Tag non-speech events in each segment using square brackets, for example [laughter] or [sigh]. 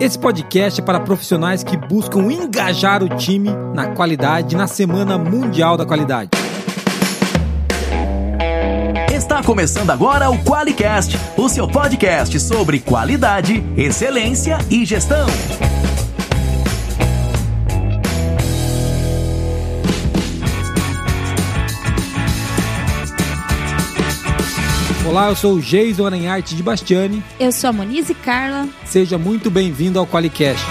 Esse podcast é para profissionais que buscam engajar o time na qualidade na Semana Mundial da Qualidade. Está começando agora o QualiCast, o seu podcast sobre qualidade, excelência e gestão. Olá, eu sou o Jason Aranharte de Bastiani. Eu sou a Monize Carla. Seja muito bem-vindo ao QualiCast.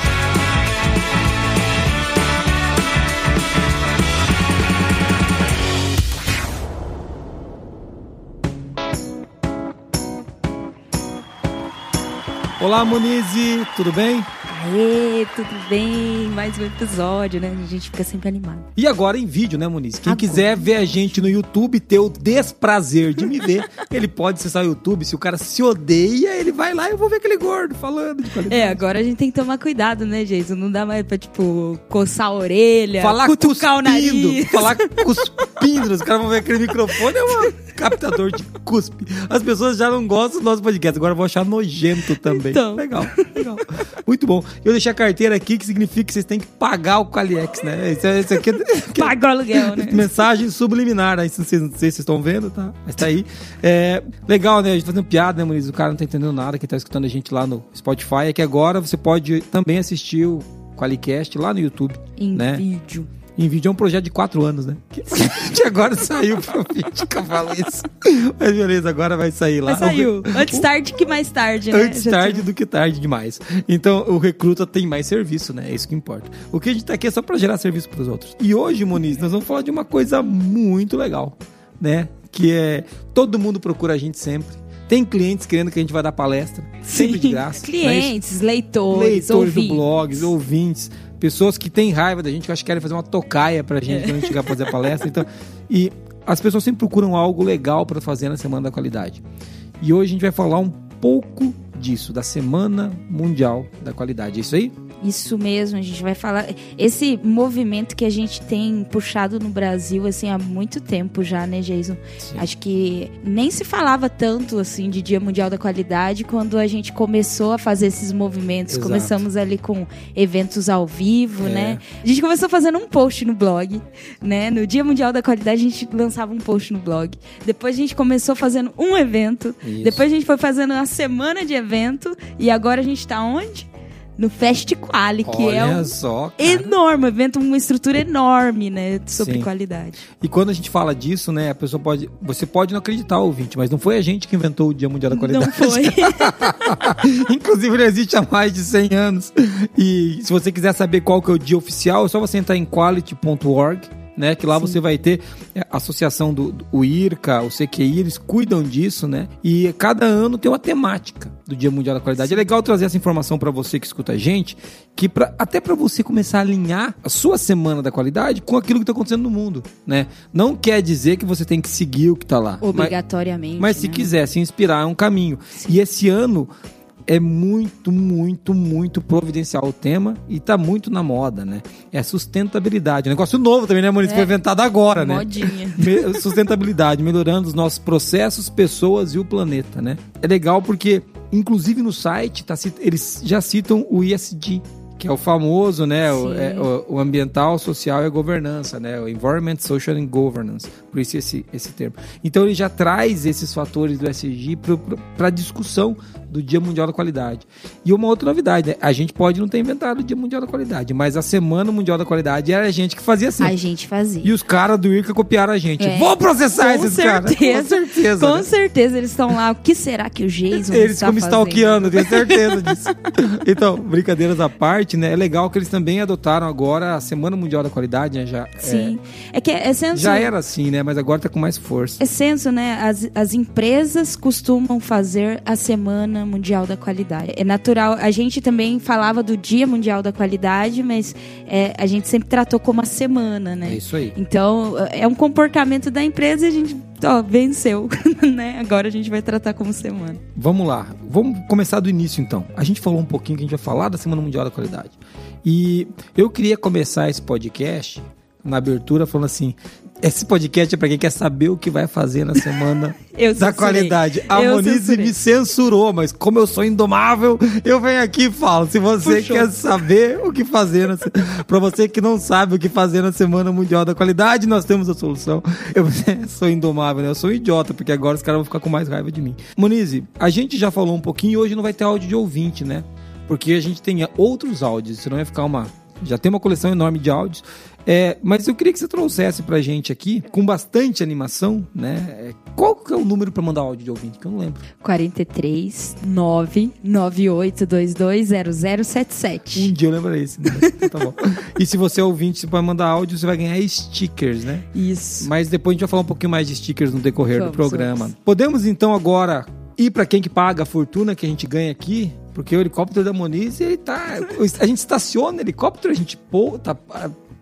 Olá, Monize, tudo bem? Aê, tudo bem? Mais um episódio, né? A gente fica sempre animado. E agora em vídeo, né, Muniz? Quem Agora. quiser ver a gente no YouTube, ter o desprazer de me ver, [laughs] ele pode acessar o YouTube. Se o cara se odeia, ele vai lá e eu vou ver aquele gordo falando de qualidade. É, agora a gente tem que tomar cuidado, né, Jason? Não dá mais pra, tipo, coçar a orelha, falar cutucar o cuspindo, nariz. falar [laughs] cuspindo. Os caras vão ver aquele microfone, é um captador de cuspe. As pessoas já não gostam do nosso podcast, agora vão achar nojento também. Então. Legal, legal. Muito bom. Eu deixei a carteira aqui, que significa que vocês têm que pagar o Qualiex, né? Isso, é- isso aqui é... [laughs] Paga o aluguel, né? Mensagem subliminar, aí não sei se vocês estão vendo, tá? Mas tá aí. É, legal, né? A gente fazendo piada, né, Muniz? O cara não tá entendendo nada, que tá escutando a gente lá no Spotify. É que agora você pode também assistir o Qualicast lá no YouTube. Em né? vídeo. Em vídeo é um projeto de quatro anos, né? Que, [laughs] agora saiu pro vídeo que eu falo isso. Mas beleza, agora vai sair lá. Mas saiu. Antes tarde que mais tarde, né? Antes tarde do que tarde demais. Então, o recruta tem mais serviço, né? É isso que importa. O que a gente tá aqui é só pra gerar serviço pros outros. E hoje, Moniz, nós vamos falar de uma coisa muito legal, né? Que é todo mundo procura a gente sempre. Tem clientes querendo que a gente vai dar palestra, sempre de graça. é? Clientes, leitores, leitores ouvintes. do blogs, ouvintes, pessoas que têm raiva da gente, que acho que querem fazer uma tocaia pra gente quando a gente chegar pra fazer a palestra. Então, e as pessoas sempre procuram algo legal pra fazer na Semana da Qualidade. E hoje a gente vai falar um pouco disso, da Semana Mundial da Qualidade. É isso aí? Isso mesmo, a gente vai falar. Esse movimento que a gente tem puxado no Brasil, assim, há muito tempo já, né, Jason? Sim. Acho que nem se falava tanto, assim, de Dia Mundial da Qualidade quando a gente começou a fazer esses movimentos. Exato. Começamos ali com eventos ao vivo, É. né? A gente começou fazendo um post no blog, né? No Dia Mundial da Qualidade, a gente lançava um post no blog. Depois a gente começou fazendo um evento. Isso. Depois a gente foi fazendo uma semana de evento. E agora a gente tá onde? No Fest Quali, que Olha é um só, enorme evento, uma estrutura enorme, né? Sobre Sim. qualidade. E quando a gente fala disso, né, a pessoa pode, você pode não acreditar, ouvinte, mas não foi a gente que inventou o Dia Mundial da Qualidade. [laughs] Não foi. Inclusive, ele existe há mais de 100 anos. E se você quiser saber qual que é o dia oficial, é só você entrar em quality.org, né? Que lá você vai ter é, a associação do, do o IRCA, o CQI, eles cuidam disso, né? E cada ano tem uma temática do Dia Mundial da Qualidade. É legal trazer essa informação para você que escuta a gente, que pra, até para você começar a alinhar a sua semana da qualidade com aquilo que está acontecendo no mundo, né? Não quer dizer que você tem que seguir o que tá lá. Mas- Obrigatoriamente. mas se né? quiser se inspirar, é um caminho. E esse ano é muito, muito, muito providencial o tema e tá muito na moda, né? É sustentabilidade. Um negócio novo também, né, Maurício? É. Foi inventado agora, né? Modinha. [laughs] Sustentabilidade, melhorando os nossos processos, pessoas e o planeta, né? É legal porque, inclusive no site, tá, eles já citam o ISD, que é o famoso, né? O, é, o- o ambiental, social e a governança, né? O Environment, Social and Governance. Por isso esse, esse termo. Então ele já traz esses fatores do SG para discussão do Dia Mundial da Qualidade. E uma outra novidade, né? A gente pode não ter inventado o Dia Mundial da Qualidade, mas a Semana Mundial da Qualidade era a gente que fazia assim. A gente fazia. E os caras do IRCA copiaram a gente. É. Vou processar Com esses caras. [laughs] Com certeza. Com né? certeza eles estão lá. O que será que o Jason Eles como fazendo? stalkeando, tenho [laughs] certeza disso. Então, brincadeiras à parte, né? É legal que eles também adotaram agora a Semana Mundial da Qualidade, né? Já, Sim. É, que é é, senso... já era assim, né? Mas agora tá com mais força. É senso, né? As, as empresas costumam fazer a Semana Mundial da Qualidade. É natural. A gente também falava do Dia Mundial da Qualidade, mas é, a gente sempre tratou como a semana, né? É isso aí. Então, é um comportamento da empresa e a gente ó, venceu, [laughs] né? Agora a gente vai tratar como semana. Vamos lá. Vamos começar do início, então. A gente falou um pouquinho que a gente vai falar da Semana Mundial da Qualidade. E eu queria começar esse podcast na abertura falando assim: Esse podcast é pra quem quer saber o que vai fazer na semana [laughs] Eu da censurei. qualidade. A Eu Monize censurei. me censurou, mas como eu sou indomável, eu venho aqui e falo. Se você Puxou. quer saber o que fazer, na se... pra você que não sabe o que fazer na Semana Mundial da Qualidade, nós temos a solução. Eu [laughs] sou indomável, né? Eu sou um idiota, porque agora os caras vão ficar com mais raiva de mim. Monize, a gente já falou um pouquinho e hoje não vai ter áudio de ouvinte, né? Porque a gente tem outros áudios, senão vai ficar uma. Já tem uma coleção enorme de áudios. É, mas eu queria que você trouxesse pra gente aqui, com bastante animação, né? Qual que é o número pra mandar áudio de ouvinte? Que eu não lembro. 43 998220077. Um dia eu lembro esse. Né? Então tá bom. E se você é ouvinte, você pode mandar áudio, você vai ganhar stickers, né? Isso. Mas depois a gente vai falar um pouquinho mais de stickers no decorrer do Vamos, programa. vamos. Podemos então agora ir pra quem que paga a fortuna que a gente ganha aqui? Porque o helicóptero da Moniz, ele tá. A gente estaciona o helicóptero, a gente pou, tá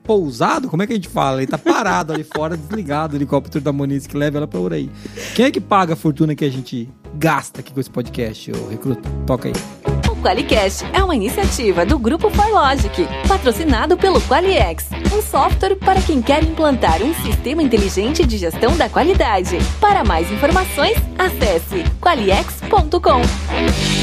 pousado, como é que a gente fala? Ele tá parado ali fora, desligado o helicóptero da Moniz que leva ela pra Uraí. Quem é que paga a fortuna que a gente gasta aqui com esse podcast, ô recruta? Toca aí. O QualiCast é uma iniciativa do Grupo ForLogic, patrocinado pelo QualiX, um software para quem quer implantar um sistema inteligente de gestão da qualidade. Para mais informações, acesse qualiex.com.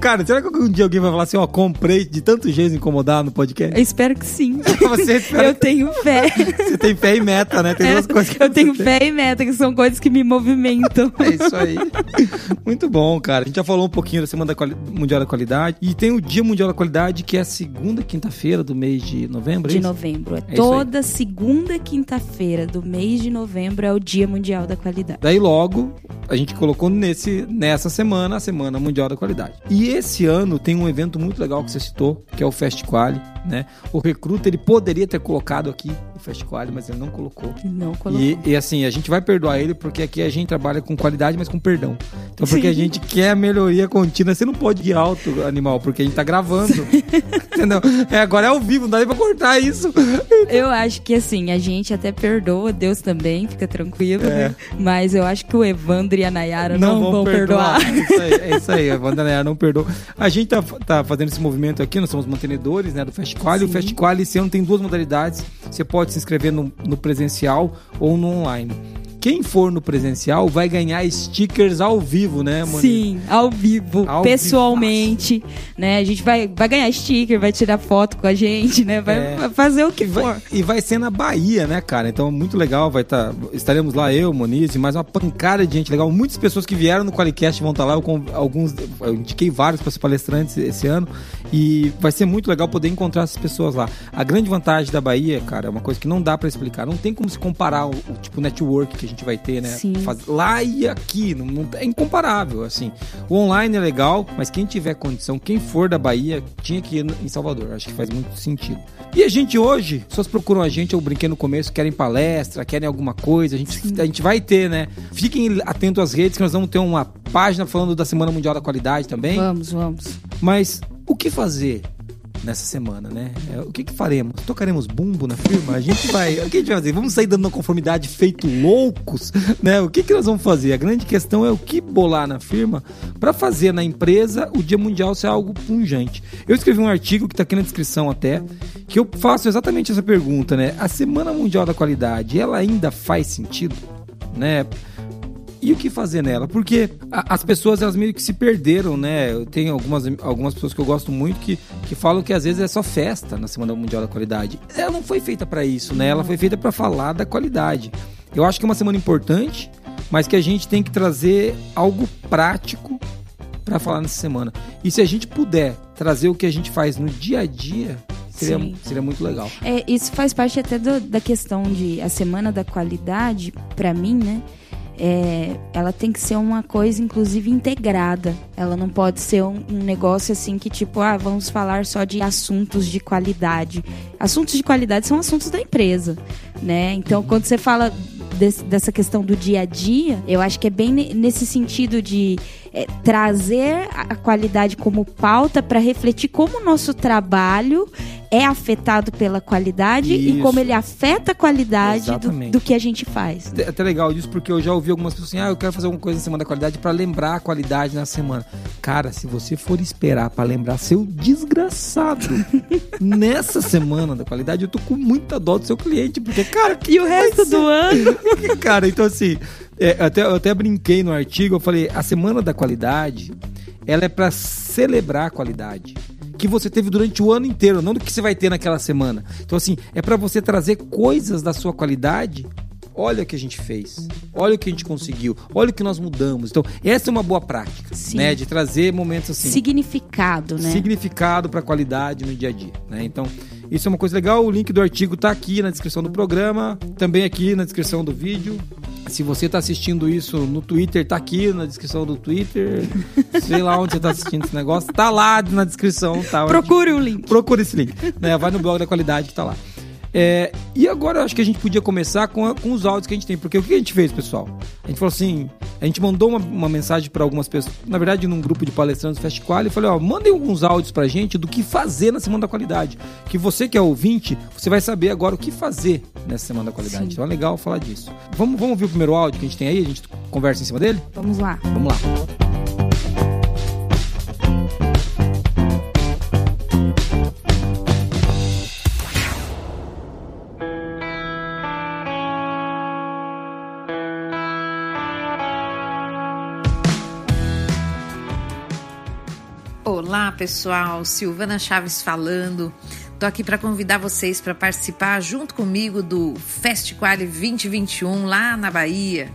Cara, será que algum dia alguém vai falar assim, ó, comprei de tanto jeito incomodar no podcast? Eu espero que sim. [laughs] Você, espera- Eu tenho fé. você tem fé e meta, né? Tem duas coisas que eu tenho você fé e meta, que são coisas que me movimentam. É isso aí. Muito bom, cara. A gente já falou um pouquinho da Semana da Quali- Mundial da Qualidade. E tem o Dia Mundial da Qualidade, que é a segunda quinta-feira do mês de novembro. é De novembro. É aí. toda segunda quinta-feira do mês de novembro é o Dia Mundial da Qualidade. Daí logo, a gente colocou nesse, nessa semana a Semana Mundial da Qualidade. E esse ano tem um evento muito legal que você citou, que é o Fest Quali, né? O Recruta, ele poderia ter colocado aqui o Fest Quali, mas ele não colocou. Não colocou. E, e, assim, a gente vai perdoar ele porque aqui a gente trabalha com qualidade, mas com perdão. Então, porque a gente quer a melhoria contínua. Você não pode ir alto, animal, porque a gente tá gravando. [laughs] Entendeu? É, agora é ao vivo, não dá nem pra cortar isso. Eu acho que assim, a gente até perdoa, Deus também, fica tranquilo. É. né? Mas eu acho que o Evandro e a Nayara não, vão perdoar. É isso aí, é isso aí. A Wanda Nayara não perdoa. A gente tá, tá fazendo esse movimento aqui, nós somos mantenedores né, do Festival. E o Sim. Festival esse ano tem duas modalidades. Você pode se inscrever no, no presencial ou no online. Quem for no presencial vai ganhar stickers ao vivo, né, Monique? Sim, ao vivo, Ao pessoalmente, né? A gente vai, vai ganhar sticker, vai tirar foto com a gente, né? Vai, É. fazer o que E for. vai, e vai ser na Bahia, né, cara? Então, muito legal. Vai estar. estaremos lá, eu, Moniz, e mais uma pancada de gente legal. Muitas pessoas que vieram no Qualicast vão estar lá. Eu, con- alguns, eu indiquei vários para palestrantes esse ano. E vai ser muito legal poder encontrar essas pessoas lá. A grande vantagem da Bahia, cara, é uma coisa que não dá para explicar. Não tem como se comparar o, o tipo network que a gente vai ter, né? Sim. Faz- lá e aqui. Não, não- é incomparável, assim. O online é legal, mas quem tiver condição, quem for da Bahia, tinha que ir em Salvador. Acho que faz muito sentido. E a gente hoje, pessoas procuram a gente, eu brinquei no começo, querem palestra, querem alguma coisa, a gente, a gente vai ter, né? Fiquem atentos às redes, que nós vamos ter uma página falando da Semana Mundial da Qualidade também. Vamos, vamos. Mas o que fazer nessa semana, né? É, o que, que faremos? Tocaremos bumbo na firma? A gente vai. O que a gente vai fazer? Vamos sair dando conformidade feito loucos, né? O que, que nós vamos fazer? A grande questão é o que bolar na firma para fazer na empresa o Dia Mundial ser algo punjante. Eu escrevi um artigo que tá aqui na descrição até, que eu faço exatamente essa pergunta, né? A Semana Mundial da Qualidade, ela ainda faz sentido, né? E o que fazer nela? Porque a- as pessoas, elas meio que se perderam, né? Eu tenho algumas, algumas pessoas que eu gosto muito que, que falam que às vezes é só festa na Semana Mundial da Qualidade. Ela não foi feita para isso, né? Ela foi feita para falar da qualidade. Eu acho que é uma semana importante, mas que a gente tem que trazer algo prático para falar nessa semana. E se a gente puder trazer o que a gente faz no dia a dia, seria, Sim. seria muito legal. É, isso faz parte até do- da questão de a semana da qualidade, pra mim, né? É, ela tem que ser uma coisa, inclusive, integrada. Ela não pode ser um, um negócio assim que, tipo, ah, vamos falar só de assuntos de qualidade. Assuntos de qualidade são assuntos da empresa, né? Então, quando você fala desse- dessa questão do dia a dia, eu acho que é bem ne- nesse sentido de é, trazer a qualidade como pauta para refletir como o nosso trabalho é afetado pela qualidade Isso. e como ele afeta a qualidade do, do que a gente faz. É até legal disso, porque eu já ouvi algumas pessoas assim, ah, eu quero fazer alguma coisa na semana da qualidade pra lembrar a qualidade na semana. Cara, se você for esperar pra lembrar seu desgraçado [laughs] nessa semana da qualidade, eu tô com muita dó do seu cliente, porque, cara, E o resto do ano? [laughs] cara, então assim, é, até, eu até brinquei no artigo, eu falei, a semana da qualidade, ela é pra celebrar a qualidade que você teve durante o ano inteiro, não do que você vai ter naquela semana. Então assim, é pra você trazer coisas da sua qualidade. Olha o que a gente fez, olha o que a gente conseguiu, olha o que nós mudamos. Então, essa é uma boa prática, Sim. né? De trazer momentos assim Significado, né? significado para a qualidade no dia a dia. Né? Então, isso é uma coisa legal. O link do artigo está aqui na descrição do programa, também aqui na descrição do vídeo. Se você está assistindo isso no Twitter, tá aqui na descrição do Twitter. [laughs] Sei lá onde você está assistindo esse negócio, tá lá na descrição. Tá, Procure o link. Procura esse link. Né? Vai no blog da qualidade que tá lá. É, e agora eu acho que a gente podia começar com, a- com os áudios que a gente tem. Porque o que a gente fez, pessoal? A gente falou assim: a gente mandou uma, uma mensagem para algumas pessoas, na verdade, num grupo de palestrantes do Festival, e falei: ó, mandem alguns áudios pra gente do que fazer na Semana da Qualidade. Que você que é ouvinte, você vai saber agora o que fazer nessa Semana da Qualidade. Sim. Então é legal falar disso. Vamos, vamos ouvir o primeiro áudio que a gente tem aí? A gente conversa em cima dele? Vamos lá. Vamos lá. Olá, pessoal. Silvana Chaves falando. Tô aqui para convidar vocês para participar junto comigo do Festiquale 2021 lá na Bahia.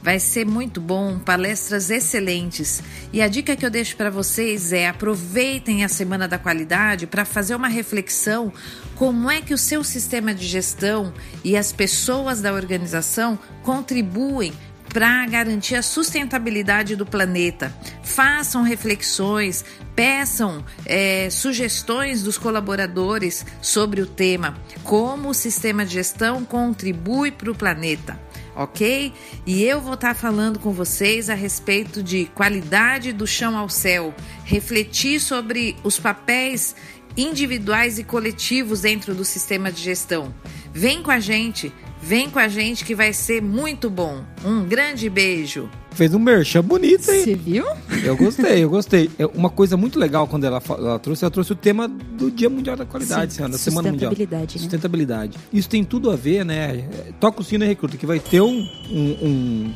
Vai ser muito bom, palestras excelentes. E a dica que eu deixo para vocês é aproveitem a Semana da Qualidade para fazer uma reflexão como é que o seu sistema de gestão e as pessoas da organização contribuem para garantir a sustentabilidade do planeta. Façam reflexões, peçam eh, sugestões dos colaboradores sobre o tema, como o sistema de gestão contribui para o planeta. Ok? E eu vou estar falando com vocês a respeito de qualidade do chão ao céu, refletir sobre os papéis individuais e coletivos dentro do sistema de gestão. Vem com a gente, vem com a gente que vai ser muito bom. Um grande beijo. Fez um merchan bonito aí. Você viu? Eu gostei, eu gostei. É uma coisa muito legal quando ela, ela trouxe, ela trouxe o tema do Dia Mundial da Qualidade, Sim, senhora, da Semana Mundial. sustentabilidade, né? Sustentabilidade. Isso tem tudo a ver, né? Toca o sino e recruta, que vai ter um, um, um,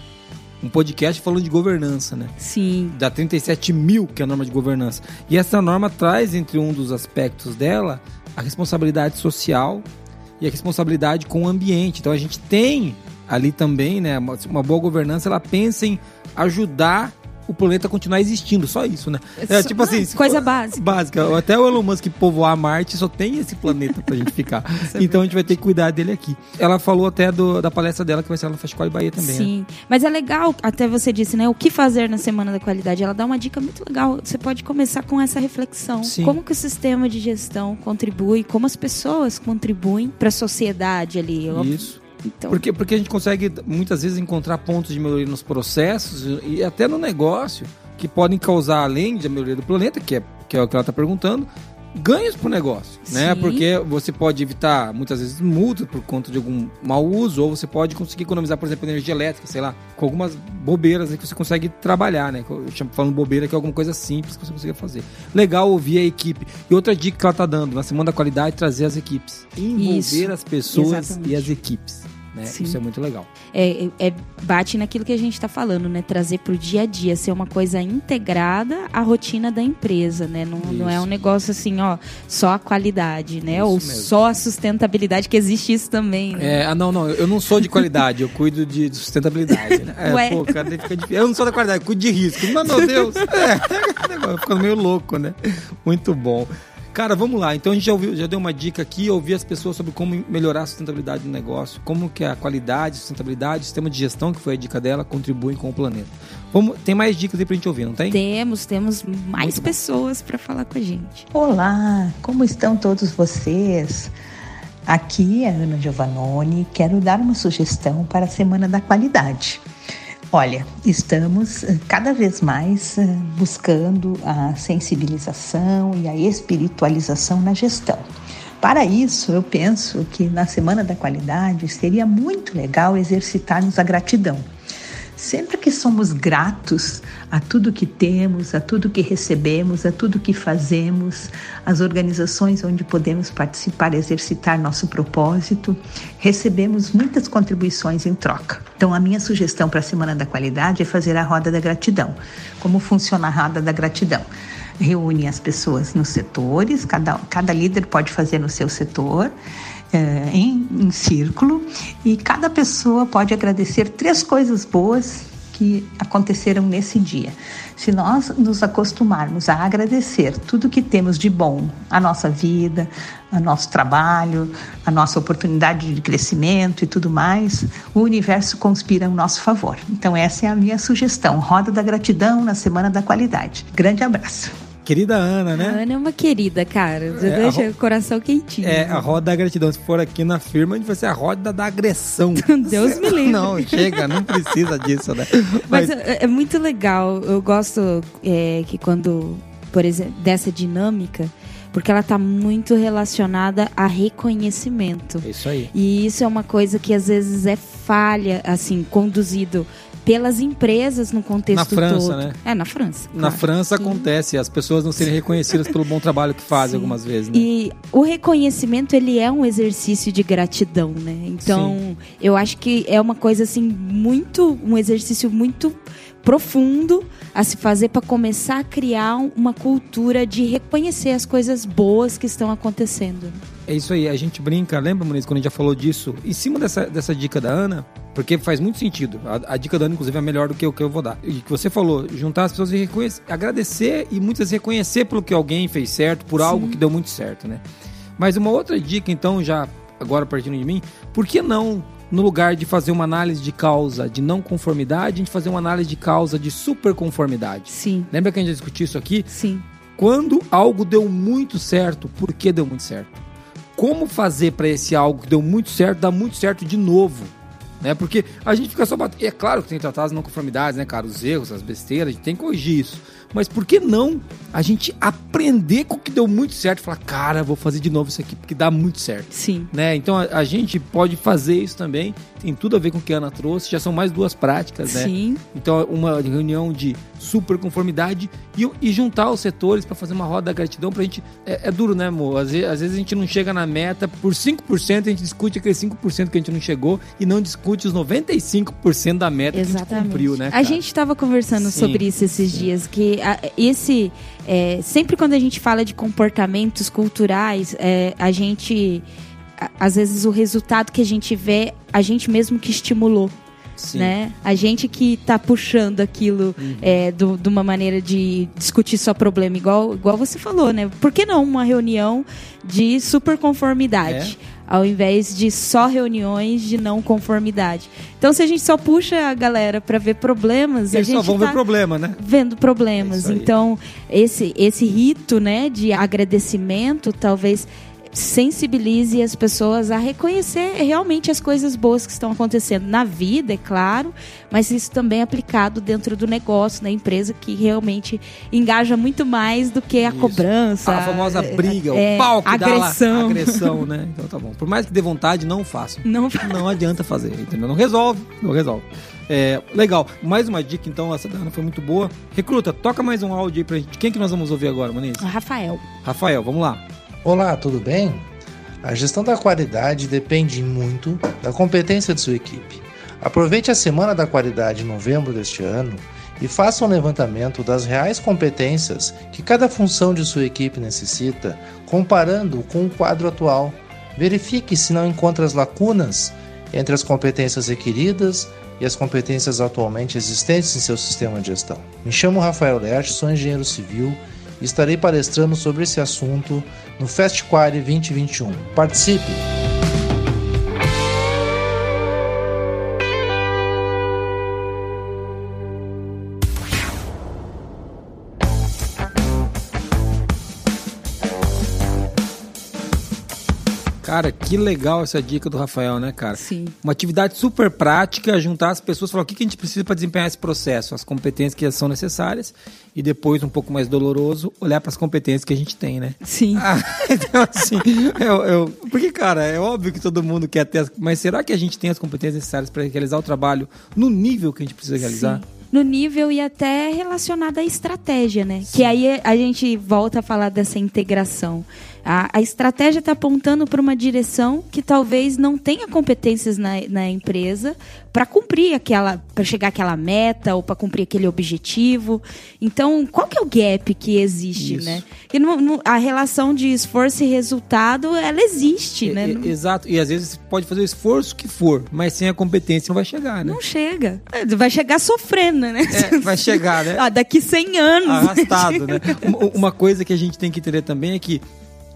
um podcast falando de governança, né? Sim. Da 37 mil, que é a norma de governança. E essa norma traz, entre um dos aspectos dela, a responsabilidade social e a responsabilidade com o ambiente. Então a gente tem ali também, né? Uma, boa governança, ela pensa em ajudar o planeta continuar existindo, só isso, né? É, tipo assim, Coisa for- básica. básica. Até o Elon Musk povoar Marte só tem esse planeta pra gente ficar. [laughs] então a gente vai ter que cuidar dele aqui. Ela falou até do- da palestra dela que vai ser lá Festival de Bahia também. né? Sim. Mas é legal, até você disse, né? O que fazer na Semana da Qualidade? Ela dá uma dica muito legal. Você pode começar com essa reflexão. Sim. Como que o sistema de gestão contribui, como as pessoas contribuem para a sociedade ali. Isso. Então, Porque, porque a gente consegue muitas vezes encontrar pontos de melhoria nos processos e até no negócio que podem causar, além da melhoria do planeta, que é, que é o que ela está perguntando, ganhos para o negócio. Né? Porque você pode evitar muitas vezes multas por conta de algum mau uso, ou você pode conseguir economizar, por exemplo, energia elétrica, sei lá, com algumas bobeiras que você consegue trabalhar, né? Eu chamo falando bobeira que é alguma coisa simples que você consegue fazer. Legal ouvir a equipe. E outra dica que ela está dando, na Semana da Qualidade, trazer as equipes. Envolver Isso. as pessoas Exatamente. e as equipes. Né? Isso é muito legal. é, é- bate naquilo que a gente está falando, né? Trazer para o dia a dia, ser uma coisa integrada à rotina da empresa, né? Não, não é um negócio assim, ó, só a qualidade, né? Isso Ou mesmo. só a sustentabilidade, que existe isso também, né? É, ah, não, não, eu não sou de qualidade, eu cuido de sustentabilidade. Né? [laughs] É, Ué. pô, cara, fica difícil. Eu não sou da qualidade, eu cuido de risco. Mas, meu Deus, [laughs] é, ficando meio louco, né? Muito bom. Cara, vamos lá. Então a gente já, ouviu, já deu uma dica aqui, ouvir as pessoas sobre como melhorar a sustentabilidade do negócio, como que a qualidade, sustentabilidade, sistema de gestão, que foi a dica dela, contribuem com o planeta. Vamos, tem mais dicas aí pra gente ouvir, não tem? Temos, temos mais Muito pessoas para falar com a gente. Olá, como estão todos vocês? Aqui é a Ana Giovannoni. Quero dar uma sugestão para a Semana da Qualidade. Olha, estamos eh, cada vez mais eh, buscando a sensibilização e a espiritualização na gestão. Para isso, eu penso que na Semana da Qualidade seria muito legal exercitarmos a gratidão. Sempre que somos gratos a tudo que temos, a tudo que recebemos, a tudo que fazemos, as organizações onde podemos participar, exercitar nosso propósito, recebemos muitas contribuições em troca. Então, a minha sugestão para a Semana da Qualidade é fazer a roda da gratidão. Como funciona a roda da gratidão? Reúne as pessoas nos setores, cada, cada líder pode fazer no seu setor é, em, em círculo e cada pessoa pode agradecer três coisas boas que aconteceram nesse dia. Se nós nos acostumarmos a agradecer tudo que temos de bom, a nossa vida, o nosso trabalho, a nossa oportunidade de crescimento e tudo mais, o universo conspira ao nosso favor. Então, essa é a minha sugestão: Roda da Gratidão na Semana da Qualidade. Grande abraço. Querida Ana, né? A Ana é uma querida, cara. É, deixa ro... o coração quentinho. É, a roda da gratidão. Se for aqui na firma, a gente vai ser a roda da agressão. [laughs] Deus me livre. Não, chega, não precisa disso, né? Mas, Mas é, é, muito legal. Eu gosto é, que quando, por exemplo, dessa dinâmica, porque ela está muito relacionada a reconhecimento. Isso aí. E isso é uma coisa que às vezes é falha, assim, conduzido pelas empresas no contexto na França, todo. né? É, na França. Na claro. França Sim. acontece as pessoas não serem reconhecidas pelo bom trabalho que fazem Sim. algumas vezes, né? E o reconhecimento, ele é um exercício de gratidão, né? Então, Sim. eu acho que é uma coisa assim muito um exercício muito profundo a se fazer para começar a criar uma cultura de reconhecer as coisas boas que estão acontecendo. É isso aí, a gente brinca, lembra, Muniz, quando a gente já falou disso, em cima dessa, dessa dica da Ana, porque faz muito sentido. A, a, dica da Ana, inclusive, é melhor do que o que eu vou dar. E que você falou, juntar as pessoas e reconhecer, agradecer e muitas vezes reconhecer pelo que alguém fez certo, por Sim. algo que deu muito certo, né? Mas uma outra dica, então, já agora partindo de mim, por que não no lugar de fazer uma análise de causa de não conformidade, a gente fazer uma análise de causa de superconformidade. Sim. Lembra que a gente já discutiu isso aqui? Sim. Quando algo deu muito certo, por que deu muito certo? Como fazer para esse algo que deu muito certo dar muito certo de novo? Né? Porque a gente fica só batendo. É claro que tem que tratar as não conformidades, né, cara? Os erros, as besteiras, a gente tem que corrigir isso. Mas por que não a gente aprender com o que deu muito certo e falar, cara, vou fazer de novo isso aqui porque dá muito certo. Sim. Né? Então a, a, gente pode fazer isso também. Tem tudo a ver com o que a Ana trouxe. Já são mais duas práticas, né? Sim. Então uma reunião de super conformidade e, e juntar os setores para fazer uma roda da gratidão pra gente. É, é duro, né, amor? Às vezes, às vezes, a gente não chega na meta, por 5% a gente discute aquele 5% que a gente não chegou e não discute os 95% da meta Exatamente. que a gente cumpriu, né? Cara? A gente estava conversando Sim. sobre isso esses dias, que a, esse. É, sempre quando a gente fala de comportamentos culturais, é, a gente. Às vezes o resultado que a gente vê, a gente mesmo que estimulou. Sim. né? A gente que está puxando aquilo uhum. é, do, de uma maneira de discutir só problema, igual, igual você falou, né? Por que não uma reunião de super conformidade? É? Ao invés de só reuniões de não conformidade. Então, se a gente só puxa a galera para ver problemas, Eles a gente só vão tá ver problema, né? Vendo problemas. É então, esse, esse rito, né, de agradecimento, talvez sensibilize as pessoas a reconhecer realmente as coisas boas que estão acontecendo na vida, é claro, mas isso também é aplicado dentro do negócio, na empresa, que realmente engaja muito mais do que a isso. cobrança. A famosa briga, é, o pau que agressão. lá, agressão, [laughs] né? Então tá bom. Por mais que dê vontade, não faça. Não, não adianta fazer, entendeu? Não resolve, não resolve. É, legal. Mais uma dica, então, essa Dana foi muito boa. Recruta, toca mais um áudio aí pra gente. Quem que nós vamos ouvir agora, Maniz? Rafael. Rafael, vamos lá. Olá, tudo bem? A gestão da qualidade depende muito da competência de sua equipe. Aproveite a Semana da Qualidade em novembro deste ano e faça um levantamento das reais competências que cada função de sua equipe necessita, comparando com o quadro atual. Verifique se não encontra as lacunas entre as competências requeridas e as competências atualmente existentes em seu sistema de gestão. Me chamo Rafael Lerch, sou engenheiro civil e estarei palestrando sobre esse assunto no FestQuare 2021. Participe! Cara, que legal essa dica do Rafael, né, cara? Sim. Uma atividade super prática, juntar as pessoas, falar o que que a gente precisa para desempenhar esse processo, as competências que são necessárias, e depois, um pouco mais doloroso, olhar para as competências que a gente tem, né? Sim. Ah, [laughs] então, assim, eu, eu- porque, cara, é óbvio que todo mundo quer ter, as, mas será que a gente tem as competências necessárias para realizar o trabalho no nível que a gente precisa realizar? Sim. No nível e até relacionado à estratégia, né? Que aí a gente volta a falar dessa integração. A, a estratégia está apontando para uma direção que talvez não tenha competências na, na empresa para cumprir aquela, para chegar àquela meta ou para cumprir aquele objetivo. Então, qual que é o gap que existe, Isso. né? E não- não- a relação de esforço e resultado, ela existe, né? E- Não- e- Exato, e às vezes pode fazer o esforço que for, mas sem a competência não vai chegar, né? Não chega. É, Vai chegar sofrendo, né? É, vai chegar, né? [laughs] Ah, daqui 100 anos. arrastado, né? [laughs] Uma- Uma coisa que a gente tem que entender também é que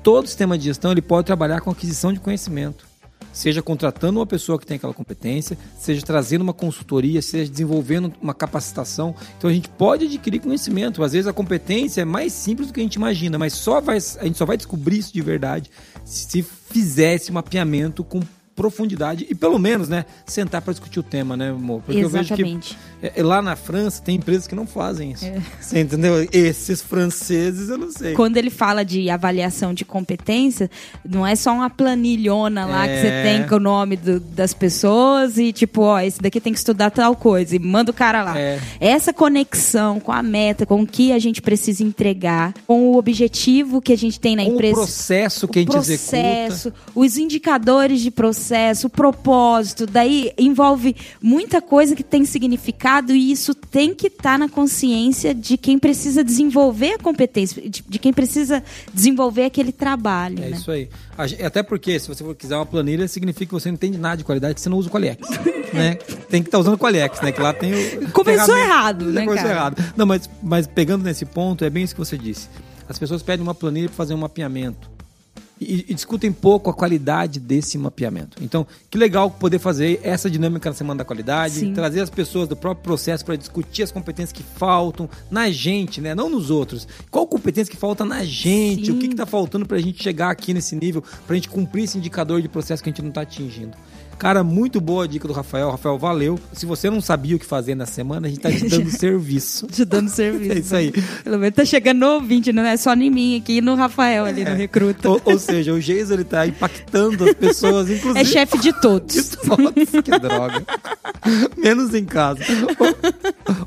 todo sistema de gestão ele pode trabalhar com aquisição de conhecimento. Seja contratando uma pessoa que tem aquela competência, seja trazendo uma consultoria, seja desenvolvendo uma capacitação. Então a gente pode adquirir conhecimento. Às vezes a competência é mais simples do que a gente imagina, mas só vai, a gente só vai descobrir isso de verdade se fizer esse mapeamento com profundidade e pelo menos, né, sentar para discutir o tema, né, amor? Porque eu vejo que Exatamente. é, é, lá na França tem empresas que não fazem isso. [laughs] Você entendeu? Esses franceses, eu não sei. Quando ele fala de avaliação de competência, não é só uma planilhona lá que você É. tem com o nome do- das pessoas e tipo, ó, esse daqui tem que estudar tal coisa e manda o cara lá. É. Essa conexão com a meta, com o que a gente precisa entregar, com o objetivo que a gente tem na Com o empresa. processo que a gente executa. processo, os indicadores de processo, o propósito, daí envolve muita coisa que tem significado e isso tem que estar na consciência de quem precisa desenvolver a competência, de, de quem precisa desenvolver aquele trabalho. É né? isso aí. Até porque, se você for quiser uma planilha, significa que você não entende nada de qualidade, você não usa o Qualiex. [laughs] né? Tem que estar usando o Qualiex, né? Que lá tem o. Começou errado, né, Começou cara? errado. Não, mas, mas pegando nesse ponto, é bem isso que você disse. As pessoas pedem uma planilha para fazer um mapeamento. E, e discutem pouco a qualidade desse mapeamento. Então, que legal poder fazer essa dinâmica na Semana da Qualidade, Sim. trazer as pessoas do próprio processo para discutir as competências que faltam na gente, né? Não nos outros. Qual competência que falta na gente? O que Sim. está faltando para a gente chegar aqui nesse nível, para a gente cumprir esse indicador de processo que a gente não está atingindo? Cara, muito boa a dica do Rafael. Rafael, valeu. Se você não sabia o que fazer na semana, a gente tá te dando [laughs] serviço. Te dando serviço. [laughs] É isso aí. Pelo menos tá chegando no ouvinte, não é só em mim aqui, no Rafael ali no Recruta. Ou, ou seja, o Geis ele tá impactando as pessoas, [laughs] inclusive. É chefe de todos. de todos. Que droga. Menos em casa.